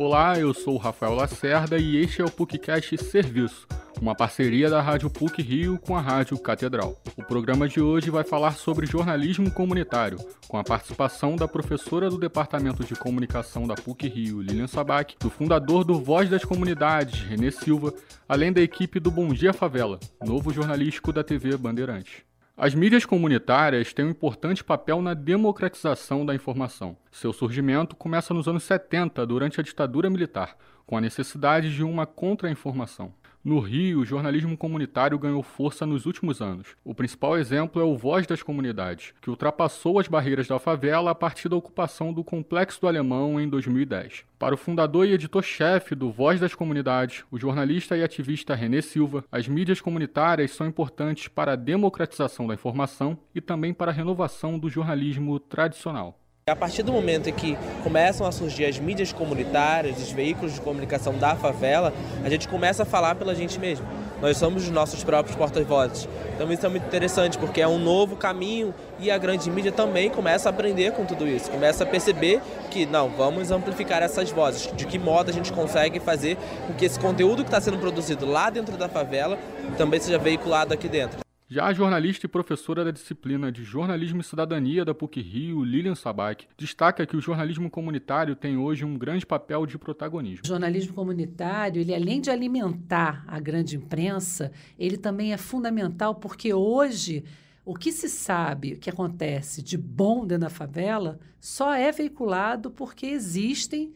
Olá, eu sou o Rafael Lacerda e este é o PUCcast Serviço, uma parceria da Rádio PUC Rio com a Rádio Catedral. O programa de hoje vai falar sobre jornalismo comunitário, com a participação da professora do Departamento de Comunicação da PUC Rio, Lilian Sabac, do fundador do Voz das Comunidades, Renê Silva, além da equipe do Bom Dia Favela, novo jornalístico da TV Bandeirantes. As mídias comunitárias têm um importante papel na democratização da informação. Seu surgimento começa nos anos 70, durante a ditadura militar, com a necessidade de uma contra-informação. No Rio, o jornalismo comunitário ganhou força nos últimos anos. O principal exemplo é o Voz das Comunidades, que ultrapassou as barreiras da favela a partir da ocupação do Complexo do Alemão em 2010. Para o fundador e editor-chefe do Voz das Comunidades, o jornalista e ativista René Silva, as mídias comunitárias são importantes para a democratização da informação e também para a renovação do jornalismo tradicional. A partir do momento em que começam a surgir as mídias comunitárias, os veículos de comunicação da favela, a gente começa a falar pela gente mesmo. Nós somos os nossos próprios porta-vozes. Então isso é muito interessante porque é um novo caminho e a grande mídia também começa a aprender com tudo isso, começa a perceber que não, vamos amplificar essas vozes. De que modo a gente consegue fazer com que esse conteúdo que está sendo produzido lá dentro da favela também seja veiculado aqui dentro. Já a jornalista e professora da disciplina de Jornalismo e Cidadania da PUC-Rio, Lilian Sabac, destaca que o jornalismo comunitário tem hoje um grande papel de protagonismo. O jornalismo comunitário, ele além de alimentar a grande imprensa, ele também é fundamental porque hoje o que se sabe, que acontece de bom dentro da favela, só é veiculado porque existem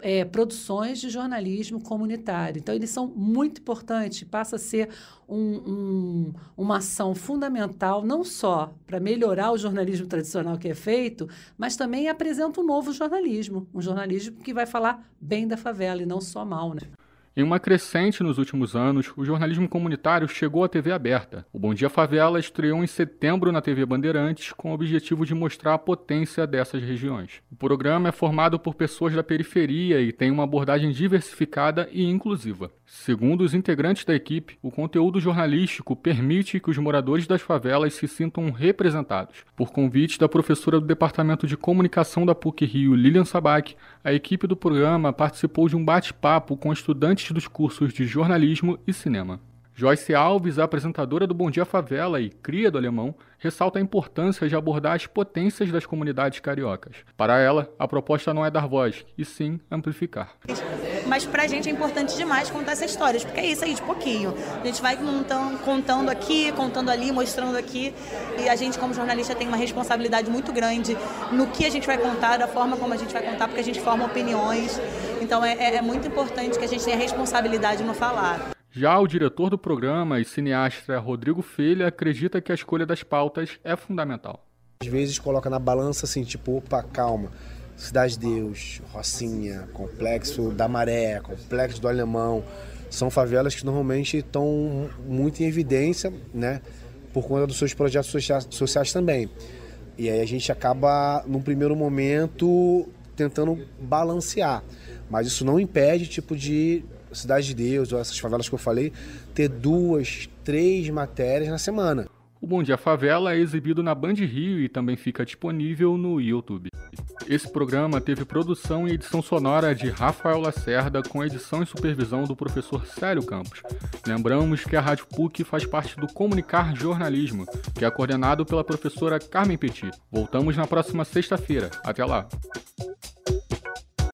é, produções de jornalismo comunitário. Então, eles são muito importantes, passa a ser um, um, uma ação fundamental, não só para melhorar o jornalismo tradicional que é feito, mas também apresenta um novo jornalismo, um jornalismo que vai falar bem da favela e não só mal. Né? Em uma crescente nos últimos anos, o jornalismo comunitário chegou à TV aberta. O Bom Dia Favela estreou em setembro na TV Bandeirantes com o objetivo de mostrar a potência dessas regiões. O programa é formado por pessoas da periferia e tem uma abordagem diversificada e inclusiva. Segundo os integrantes da equipe, o conteúdo jornalístico permite que os moradores das favelas se sintam representados. Por convite da professora do Departamento de Comunicação da PUC Rio, Lilian Sabac, a equipe do programa participou de um bate-papo com estudantes dos cursos de jornalismo e cinema. Joyce Alves, apresentadora do Bom Dia Favela e cria do Alemão, ressalta a importância de abordar as potências das comunidades cariocas. Para ela, a proposta não é dar voz, e sim amplificar. Mas para a gente é importante demais contar essas histórias, porque é isso aí, de pouquinho. A gente vai contando aqui, contando ali, mostrando aqui, e a gente, como jornalista, tem uma responsabilidade muito grande no que a gente vai contar, da forma como a gente vai contar, porque a gente forma opiniões. Então é, é, é muito importante que a gente tenha responsabilidade no falar. Já o diretor do programa e cineasta Rodrigo Filha acredita que a escolha das pautas é fundamental. Às vezes coloca na balança assim, tipo, opa, calma. Cidade de Deus, Rocinha, Complexo da Maré, Complexo do Alemão, são favelas que normalmente estão muito em evidência, né? Por conta dos seus projetos sociais, sociais também. E aí a gente acaba, num primeiro momento, tentando balancear. Mas isso não impede, tipo, de Cidade de Deus, ou essas favelas que eu falei, ter duas, três matérias na semana. O Bom Dia Favela é exibido na Band Rio e também fica disponível no YouTube. Esse programa teve produção e edição sonora de Rafael Lacerda, com edição e supervisão do professor Célio Campos. Lembramos que a Rádio PUC faz parte do Comunicar Jornalismo, que é coordenado pela professora Carmen Petit. Voltamos na próxima sexta-feira. Até lá!